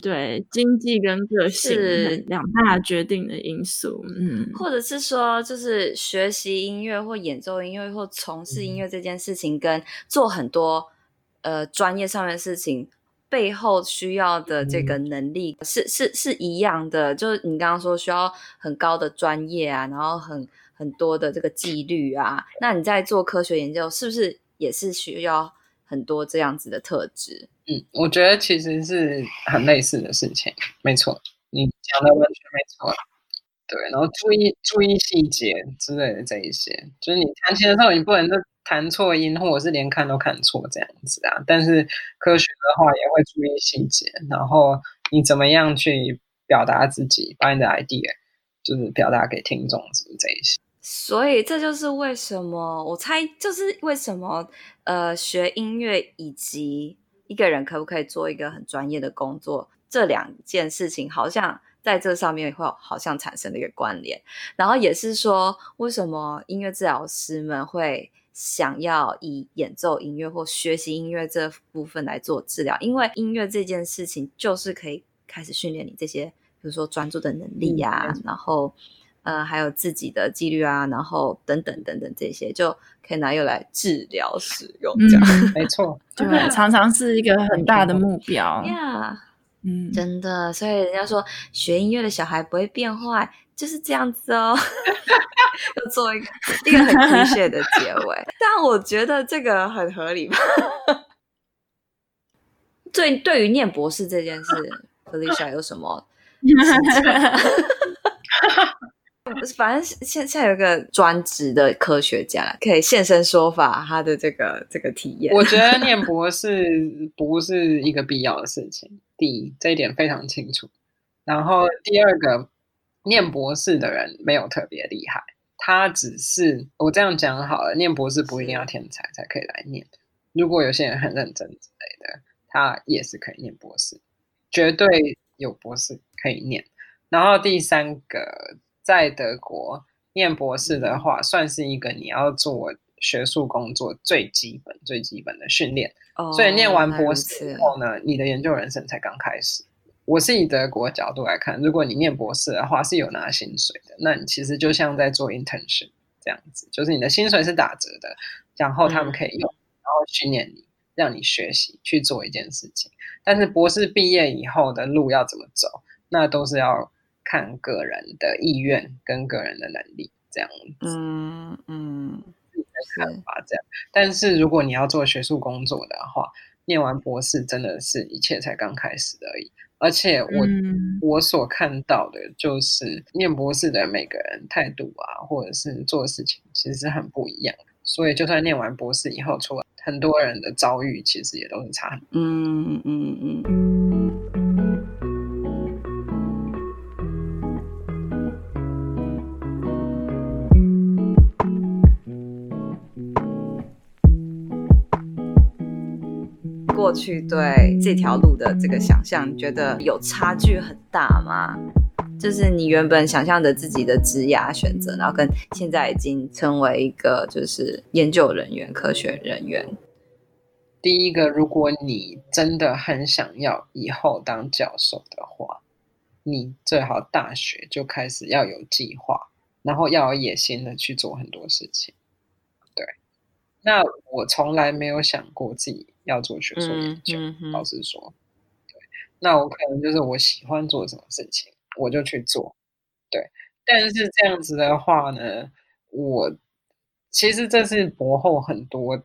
对，经济跟个性是两大决定的因素，嗯，或者是说，就是学习音乐或演奏音乐或从事音乐这件事情，跟做很多呃专业上面的事情背后需要的这个能力是是是一样的，就是你刚刚说需要很高的专业啊，然后很很多的这个纪律啊，那你在做科学研究是不是也是需要很多这样子的特质？嗯，我觉得其实是很类似的事情，没错，你讲的完全没错。对，然后注意注意细节之类的这一些，就是你弹琴的时候，你不能就弹错音，或者是连看都看错这样子啊。但是科学的话也会注意细节，然后你怎么样去表达自己，把你的 idea 就是表达给听众，是不是这一些？所以这就是为什么我猜，就是为什么呃，学音乐以及。一个人可不可以做一个很专业的工作？这两件事情好像在这上面会好像产生了一个关联。然后也是说，为什么音乐治疗师们会想要以演奏音乐或学习音乐这部分来做治疗，因为音乐这件事情就是可以开始训练你这些，比如说专注的能力呀、啊，嗯、然后呃还有自己的纪律啊，然后等等等等这些就可以拿用来治疗使用。这样、嗯、没错，对，常常是一个很大的目标.嗯，真的，所以人家说学音乐的小孩不会变坏，就是这样子哦。要做一个一个很 cliché 的结尾，但我觉得这个很合理吧。对，对于念博士这件事，Felicia 有什么？反正现现在有一个专职的科学家可以现身说法，他的这个这个体验。我觉得念博士不是一个必要的事情。第一，这一点非常清楚。然后第二个，念博士的人没有特别厉害，他只是我这样讲好了，念博士不一定要天才才可以来念。如果有些人很认真之类的，他也是可以念博士，绝对有博士可以念。然后第三个，在德国念博士的话，算是一个你要做学术工作最基本、最基本的训练。Oh, 所以念完博士以后呢，你的研究人生才刚开始。我是以德国角度来看，如果你念博士的话是有拿薪水的，那你其实就像在做 internship 这样子，就是你的薪水是打折的，然后他们可以用，嗯、然后训练你，让你学习去做一件事情。但是博士毕业以后的路要怎么走，那都是要看个人的意愿跟个人的能力这样子。嗯嗯。嗯看法这样，但是如果你要做学术工作的话，念完博士真的是一切才刚开始而已。而且我、嗯、我所看到的就是，念博士的每个人态度啊，或者是做事情，其实是很不一样。所以就算念完博士以后出来，很多人的遭遇其实也都是差很多。嗯嗯嗯。嗯去对这条路的这个想象，觉得有差距很大吗？就是你原本想象的自己的职业选择，然后跟现在已经成为一个就是研究人员、科学人员。第一个，如果你真的很想要以后当教授的话，你最好大学就开始要有计划，然后要有野心的去做很多事情。对，那我从来没有想过自己。要做学术研究，嗯嗯、老实说，对，那我可能就是我喜欢做什么事情，我就去做，对。但是这样子的话呢，我其实这是博后很多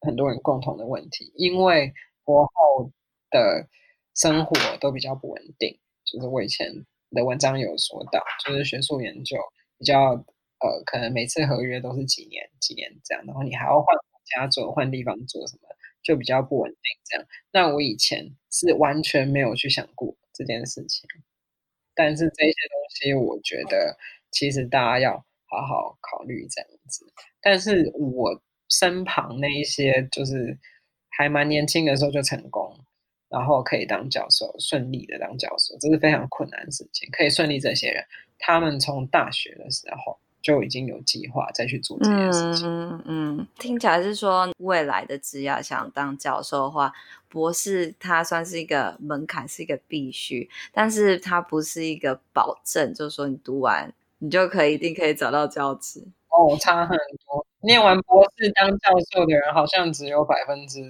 很多人共同的问题，因为博后的生活都比较不稳定。就是我以前的文章有说到，就是学术研究比较呃，可能每次合约都是几年几年这样，然后你还要换国家做，换地方做什么。就比较不稳定，这样。那我以前是完全没有去想过这件事情，但是这些东西，我觉得其实大家要好好考虑这样子。但是我身旁那一些，就是还蛮年轻的时候就成功，然后可以当教授，顺利的当教授，这是非常困难的事情。可以顺利这些人，他们从大学的时候。就已经有计划再去做这件事情。嗯嗯，听起来是说未来的职业想当教授的话，博士他算是一个门槛，是一个必须，但是它不是一个保证，就是说你读完你就可以一定可以找到教职。哦，差很多。念完博士当教授的人好像只有百分之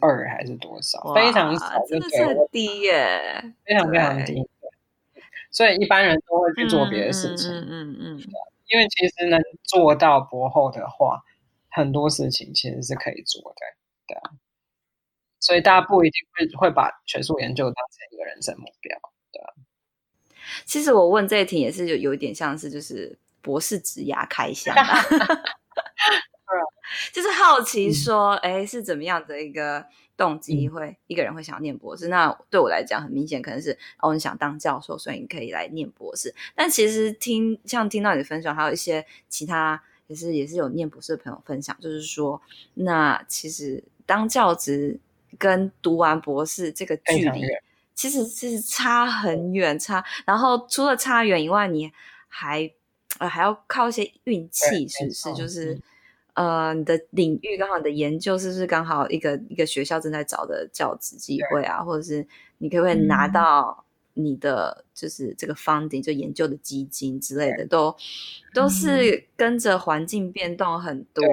二还是多少？非常少，真的是很低耶，非常非常低。所以一般人都会去做别的事情。嗯嗯嗯。因为其实能做到博后的话，很多事情其实是可以做的，对啊。所以大家不一定会会把学术研究当成一个人生目标，对啊。其实我问这一题也是有有点像是就是博士职牙开箱，就是好奇说，哎、嗯，是怎么样的一个动机会一个人会想要念博士？嗯、那对我来讲，很明显可能是哦，你想当教授，所以你可以来念博士。但其实听像听到你的分享，还有一些其他也是也是有念博士的朋友分享，就是说，那其实当教职跟读完博士这个距离，其实是差很远，差。然后除了差远以外，你还呃还要靠一些运气，是不是？就是。呃，你的领域刚好你的研究是不是刚好一个一个学校正在找的教职机会啊，或者是你可不可以拿到你的就是这个 funding 就研究的基金之类的，都都是跟着环境变动很多，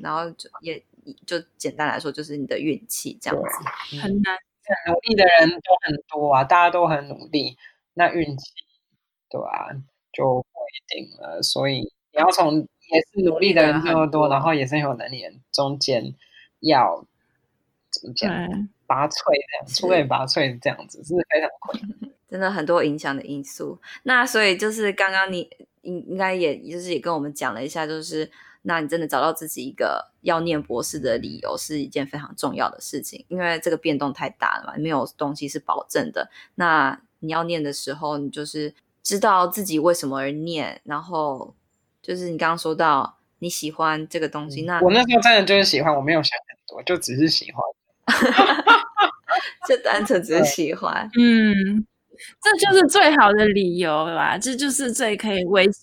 然后就也就简单来说就是你的运气这样子，很难。很努力的人都很多啊，大家都很努力，那运气对啊就不一定了，所以你要从。也是努力的人这么多，然后也是有能力的人，中间要怎么讲，拔萃这样，出类拔萃这样子是非常困难，真的很多影响的因素。那所以就是刚刚你应应该也就是也跟我们讲了一下，就是那你真的找到自己一个要念博士的理由是一件非常重要的事情，因为这个变动太大了嘛，没有东西是保证的。那你要念的时候，你就是知道自己为什么而念，然后。就是你刚刚说到你喜欢这个东西，那我那时候真的就是喜欢，我没有想很多，就只是喜欢，就单纯只是喜欢。嗯，这就是最好的理由吧，这就是最可以维持，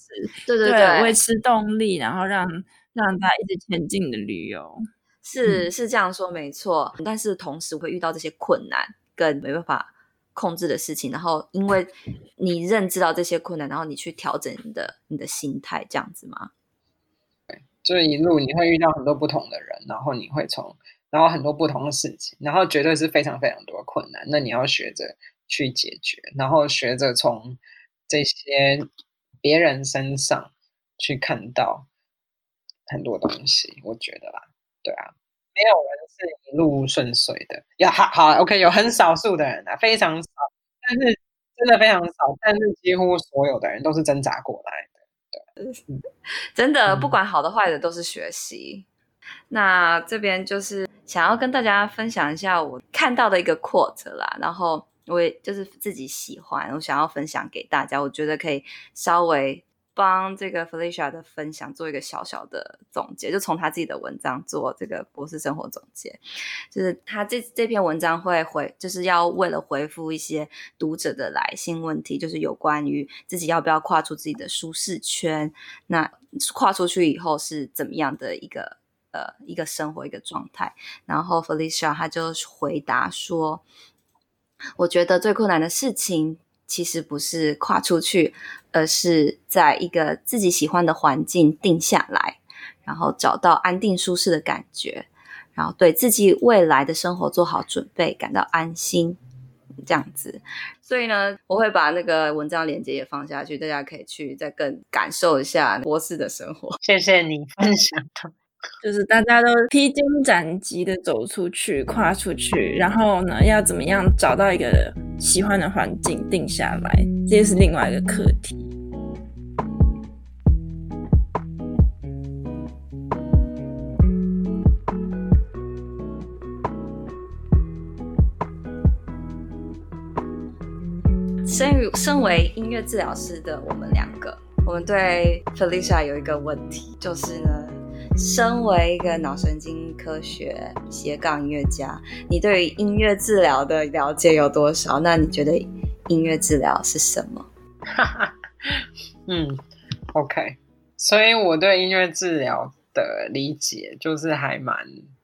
对对对，维持动力，然后让让他一直前进的理由。是是这样说没错，但是同时会遇到这些困难跟没办法控制的事情，然后因为你认知到这些困难，然后你去调整你的你的心态，这样子吗？对，这一路你会遇到很多不同的人，然后你会从，然后很多不同的事情，然后绝对是非常非常多困难。那你要学着去解决，然后学着从这些别人身上去看到很多东西。我觉得啦，对啊。没有人是一路顺遂的，有好好 OK，有很少数的人啊，非常少，但是真的非常少，但是几乎所有的人都是挣扎过来的，对，真的不管好的坏的都是学习。嗯、那这边就是想要跟大家分享一下我看到的一个 quote 啦，然后我也就是自己喜欢，我想要分享给大家，我觉得可以稍微。帮这个 Felicia 的分享做一个小小的总结，就从他自己的文章做这个博士生活总结。就是他这这篇文章会回，就是要为了回复一些读者的来信问题，就是有关于自己要不要跨出自己的舒适圈，那跨出去以后是怎么样的一个呃一个生活一个状态。然后 Felicia 他就回答说：“我觉得最困难的事情。”其实不是跨出去，而是在一个自己喜欢的环境定下来，然后找到安定舒适的感觉，然后对自己未来的生活做好准备，感到安心，这样子。所以呢，我会把那个文章链接也放下去，大家可以去再更感受一下博士的生活。谢谢你分享的。就是大家都披荆斩棘的走出去，跨出去，然后呢，要怎么样找到一个喜欢的环境定下来，这也是另外一个课题。身于身为音乐治疗师的我们两个，我们对 Felicia 有一个问题，就是呢。身为一个脑神经科学斜杠音乐家，你对于音乐治疗的了解有多少？那你觉得音乐治疗是什么？嗯，OK，所以我对音乐治疗的理解就是还蛮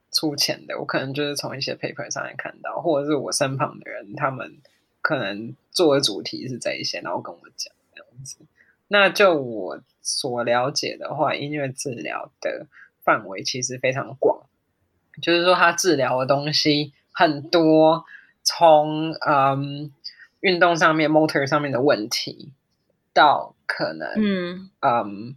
粗浅的。我可能就是从一些 paper 上面看到，或者是我身旁的人，他们可能做的主题是这一些，然后跟我讲这样子。那就我所了解的话，音乐治疗的范围其实非常广，就是说它治疗的东西很多，从嗯运动上面、motor 上面的问题，到可能嗯嗯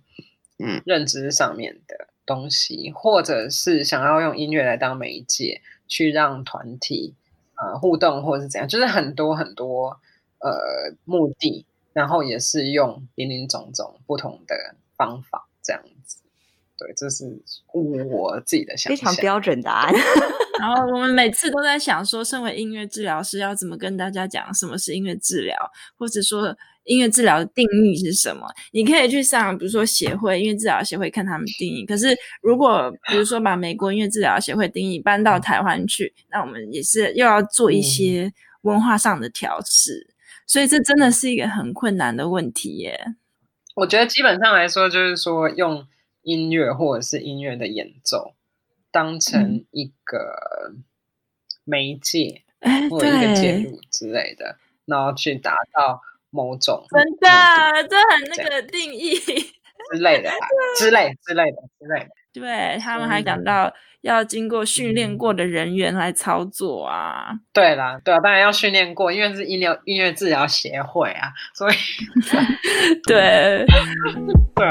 嗯认知上面的东西，或者是想要用音乐来当媒介去让团体呃互动，或者是怎样，就是很多很多呃目的。然后也是用林林总总不同的方法这样子，对，这是我自己的想法。非常标准答案。然后我们每次都在想说，身为音乐治疗师要怎么跟大家讲什么是音乐治疗，或者说音乐治疗的定义是什么？你可以去上，比如说协会音乐治疗协会看他们定义。可是如果比如说把美国音乐治疗协会定义搬到台湾去，那我们也是又要做一些文化上的调适。所以这真的是一个很困难的问题耶。我觉得基本上来说，就是说用音乐或者是音乐的演奏当成一个媒介、嗯、或者一个介入之类的，然后去达到某种真的，这很那个定义之类的啦，之类之类的之类的。对，他们还讲到要经过训练过的人员来操作啊。嗯、对啦，对啊，当然要训练过，因为是音疗音乐治疗协会啊，所以 对对。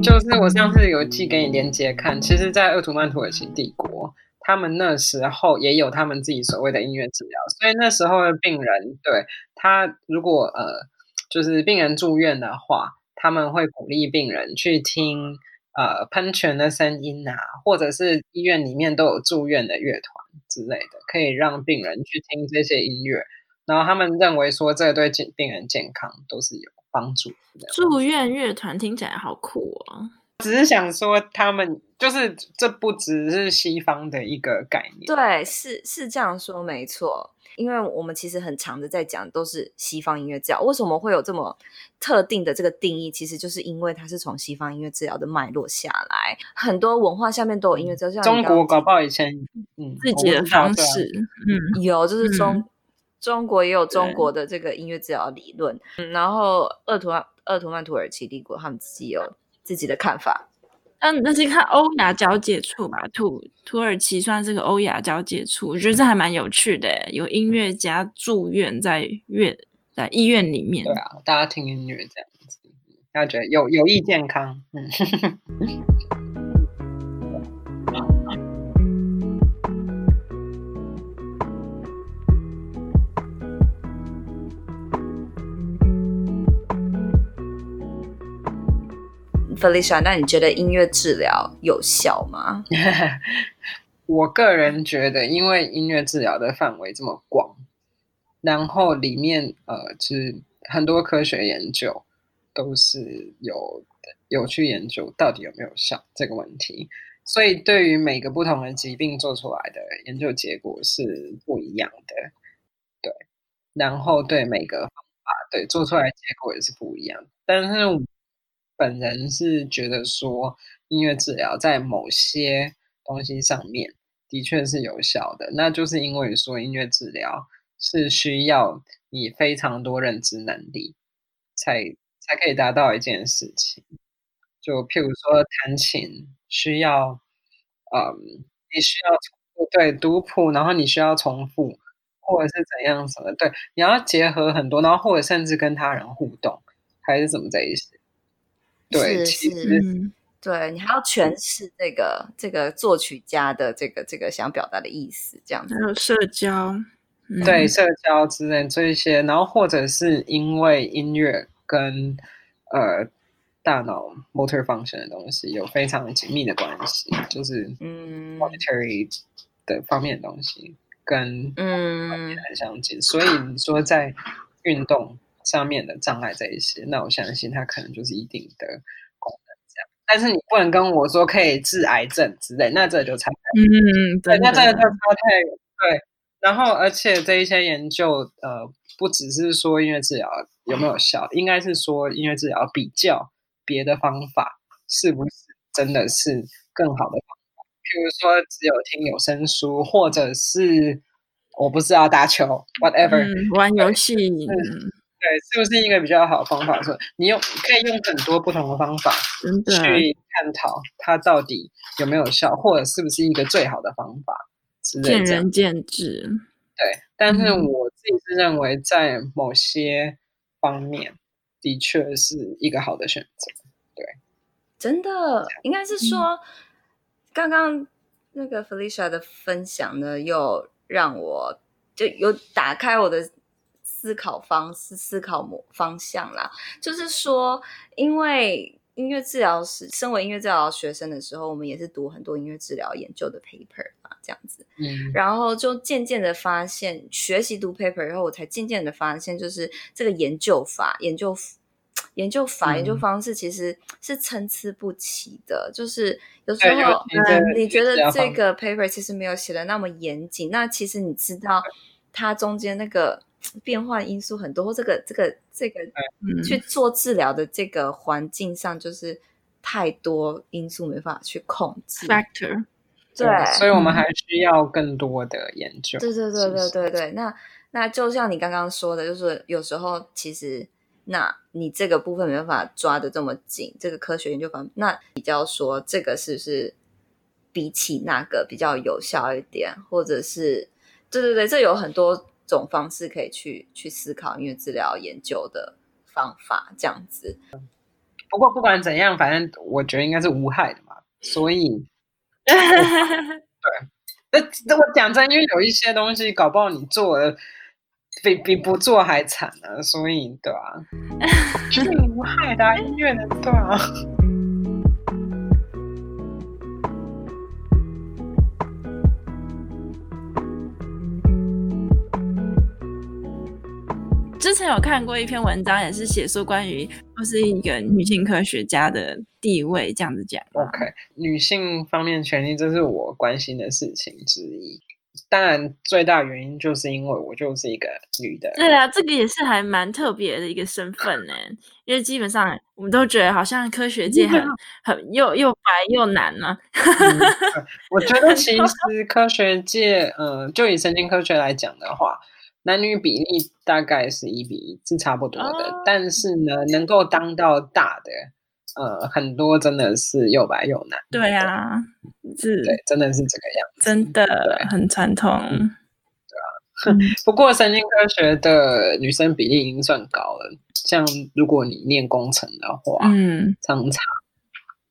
就是我上次有寄给你连接看，其实，在鄂图曼土耳其帝国，他们那时候也有他们自己所谓的音乐治疗，所以那时候的病人，对他如果呃，就是病人住院的话。他们会鼓励病人去听呃喷泉的声音啊，或者是医院里面都有住院的乐团之类的，可以让病人去听这些音乐。然后他们认为说，这对健病人健康都是有帮助的。住院乐团听起来好酷哦！只是想说，他们就是这不只是西方的一个概念。对，是是这样说没错。因为我们其实很常的在讲都是西方音乐治疗，为什么会有这么特定的这个定义？其实就是因为它是从西方音乐治疗的脉络下来，很多文化下面都有音乐治疗。中国搞不好以前嗯自己的方式，嗯有就是中、嗯、中国也有中国的这个音乐治疗理论，嗯、然后鄂图曼鄂图曼土耳其帝国他们自己有自己的看法。嗯，那是看欧亚交界处吧，土土耳其算是个欧亚交界处，我觉得这还蛮有趣的，有音乐家住院在院在医院里面。对啊，大家听音乐这样子，大家觉得有有益健康。嗯。那你觉得音乐治疗有效吗？我个人觉得，因为音乐治疗的范围这么广，然后里面呃，其实很多科学研究都是有有去研究到底有没有效这个问题，所以对于每个不同的疾病做出来的研究结果是不一样的，对，然后对每个方法对做出来结果也是不一样，但是。本人是觉得说，音乐治疗在某些东西上面的确是有效的，那就是因为说音乐治疗是需要你非常多认知能力才才可以达到一件事情。就譬如说弹琴需要，嗯，你需要对读谱，然后你需要重复，或者是怎样什么，对，你要结合很多，然后或者甚至跟他人互动，还是怎么这一些。对，是是，对你还要诠释这个这个作曲家的这个这个想表达的意思，这样子。还有社交，嗯、对社交之类这一些，然后或者是因为音乐跟呃大脑 motor function 的东西有非常紧密的关系，就是嗯 monetary 的方面的东西跟嗯很相近，嗯、所以你说在运动。上面的障碍这一些，那我相信它可能就是一定的功能这样。但是你不能跟我说可以治癌症之类，那这就差太嗯，对，那这个就差太对。然后，而且这一些研究，呃，不只是说音乐治疗有没有效，应该是说音乐治疗比较别的方法是不是真的是更好的方法。譬如说，只有听有声书，或者是我不知道打球，whatever，嗯，玩游戏。对，是不是一个比较好的方法？说你用可以用很多不同的方法去探讨它到底有没有效，或者是不是一个最好的方法之类的。见仁见智。对，但是我自己是认为，在某些方面的确是一个好的选择。对，真的应该是说，嗯、刚刚那个 Felicia 的分享呢，又让我就有打开我的。思考方式、思考模方向啦，就是说，因为音乐治疗师，身为音乐治疗学生的时候，我们也是读很多音乐治疗研究的 paper 嘛，这样子，嗯，然后就渐渐的发现，学习读 paper 以后，我才渐渐的发现，就是这个研究法、研究 研究法、研究方式其实是参差不齐的，嗯、就是有时候，嗯，你觉得这个 paper 其实没有写的那么严谨，那其实你知道它中间那个。变换因素很多，或这个这个这个去做治疗的这个环境上，就是太多因素没办法去控制。Factor，对，所以我们还需要更多的研究。对对对对对对，那那就像你刚刚说的，就是有时候其实，那你这个部分没办法抓的这么紧，这个科学研究方那比较说这个是不是比起那个比较有效一点，或者是对对对，这有很多。种方式可以去去思考音乐治疗研究的方法，这样子。不过不管怎样，反正我觉得应该是无害的嘛。所以，对，那那我讲真，因为有一些东西，搞不好你做了比比不做还惨呢。所以，对啊，绝对无害的、啊、音乐的，对啊。之前有看过一篇文章，也是写说关于就是一个女性科学家的地位这样子讲。OK，女性方面权利，这是我关心的事情之一。当然，最大原因就是因为我就是一个女的。对啊，这个也是还蛮特别的一个身份呢。因为基本上我们都觉得好像科学界很 很又又白又难呢、啊嗯。我觉得其实科学界，嗯、呃，就以神经科学来讲的话。男女比例大概是一比一，是差不多的。Oh. 但是呢，能够当到大的，呃，很多真的是又白又难。对啊，是，对，真的是这个样子，真的很传统。嗯、对啊，不过神经科学的女生比例已经算高了。像如果你念工程的话，嗯，常常。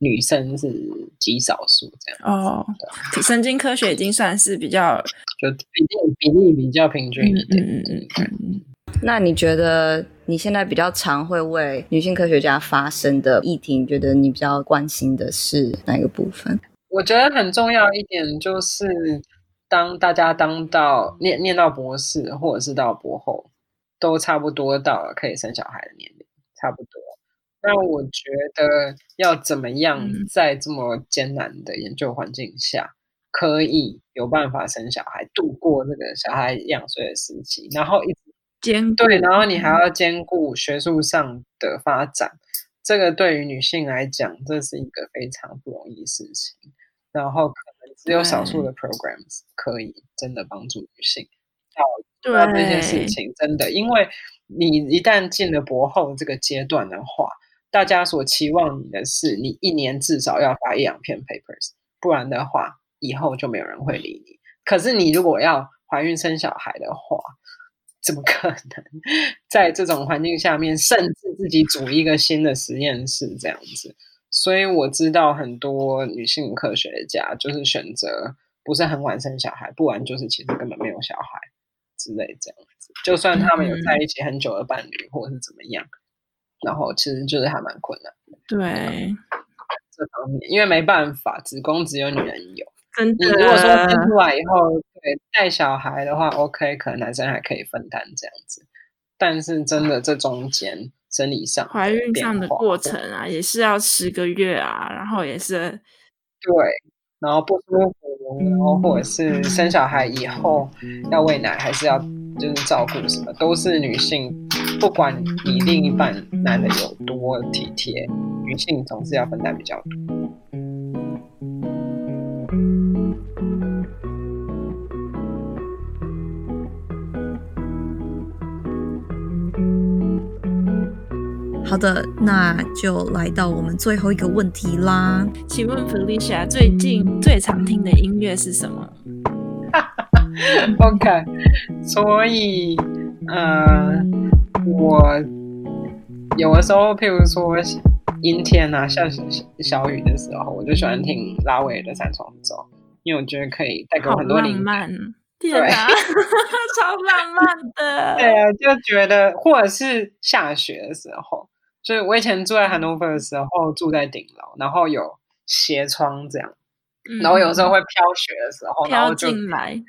女生是极少数这样哦，神经科学已经算是比较就比例比例比较平均一点。嗯嗯嗯。那你觉得你现在比较常会为女性科学家发声的议题，你觉得你比较关心的是哪个部分？我觉得很重要一点就是，当大家当到念念到博士或者是到博后，都差不多到了可以生小孩的年龄，差不多。那我觉得要怎么样在这么艰难的研究环境下，可以有办法生小孩，度过这个小孩两岁的时期，然后一直兼对，然后你还要兼顾学术上的发展，这个对于女性来讲，这是一个非常不容易的事情。然后可能只有少数的 programs 可以真的帮助女性到做到这件事情，真的，因为你一旦进了博后这个阶段的话。大家所期望你的是，你一年至少要发一两篇 papers，不然的话，以后就没有人会理你。可是你如果要怀孕生小孩的话，怎么可能在这种环境下面，甚至自己组一个新的实验室这样子？所以我知道很多女性科学家就是选择不是很晚生小孩，不然就是其实根本没有小孩之类这样子。就算他们有在一起很久的伴侣，或者是怎么样。然后其实就是还蛮困难的，对这方面，因为没办法，子宫只有女人有。真的，你如果说生出来以后，对带小孩的话，OK，可能男生还可以分担这样子。但是真的，这中间生理上怀孕上的过程啊，也是要十个月啊，然后也是对，然后不舒服，然后或者是生小孩以后要喂奶，还是要就是照顾什么，都是女性。不管你另一半男的有多体贴，女性总是要分担比较多。好的，那就来到我们最后一个问题啦。请问 Felicia 最近最常听的音乐是什么？OK，所以，呃。我有的时候，譬如说阴天啊，下小，小雨的时候，我就喜欢听拉维的《三重奏》，因为我觉得可以带给我很多灵感。天啊，超浪漫的。对啊，就觉得，或者是下雪的时候，就是我以前住在韩诺夫的时候，住在顶楼，然后有斜窗这样，然后有时候会飘雪的时候，飘进来。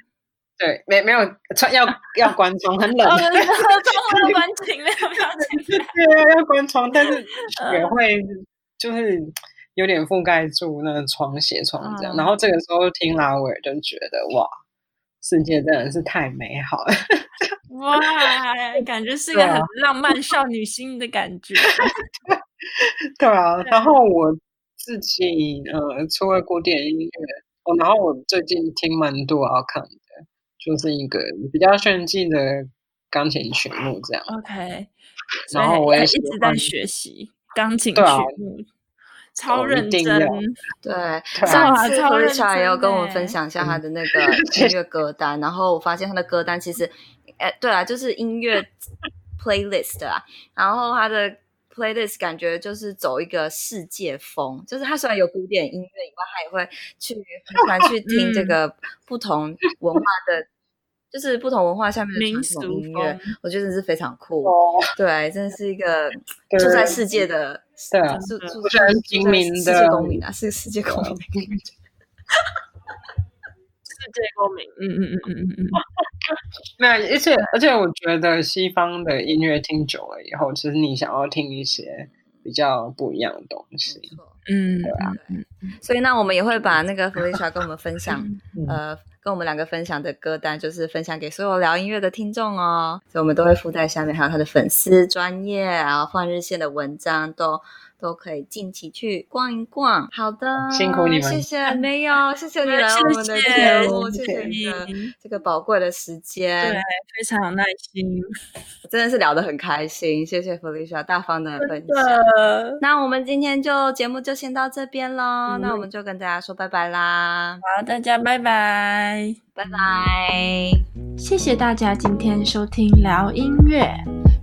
对，没没有穿要要关窗，很冷。窗要关紧，没有没有 对啊，要关窗，但是也会就是有点覆盖住那个窗斜窗这样。然后这个时候听拉威尔就觉得哇，世界真的是太美好了。哇，感觉是一个很浪漫少女心的感觉。对啊，然后我自己呃，除了古典音乐，哦，然后我最近听蛮多好看的，就是一个比较炫技的钢琴曲目这样。OK，然后我也一直在学习钢琴曲目。超认真，对。上次 Felicia 也有跟我们分享一下他的那个音乐歌单，然后我发现他的歌单其实，哎，对啊，就是音乐 playlist 啊。然后他的 playlist 感觉就是走一个世界风，就是他虽然有古典音乐以外，他也会去很喜欢去听这个不同文化的。就是不同文化下面的传统音乐，我觉得是非常酷。哦、对，真的是一个 住在世界的，对啊，住住在世界公民啊，是世界公民的感觉。世界公民，嗯嗯嗯嗯嗯嗯。那而且而且，我觉得西方的音乐听久了以后，其实你想要听一些比较不一样的东西。嗯，对啊。所以那我们也会把那个 Felicia 跟我们分享，呃。跟我们两个分享的歌单，就是分享给所有聊音乐的听众哦，所以我们都会附在下面，还有他的粉丝专业，然后换日线的文章都。都可以近期去逛一逛。好的，辛苦你们，谢谢，没有，谢谢你来我们的节目，谢谢你的这个宝贵的时间，对，非常有耐心，真的是聊得很开心，谢谢 Felicia 大方的分享。那我们今天就节目就先到这边喽，那我们就跟大家说拜拜啦，好，大家拜拜，拜拜，谢谢大家今天收听聊音乐。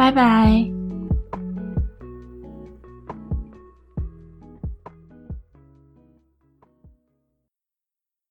拜拜。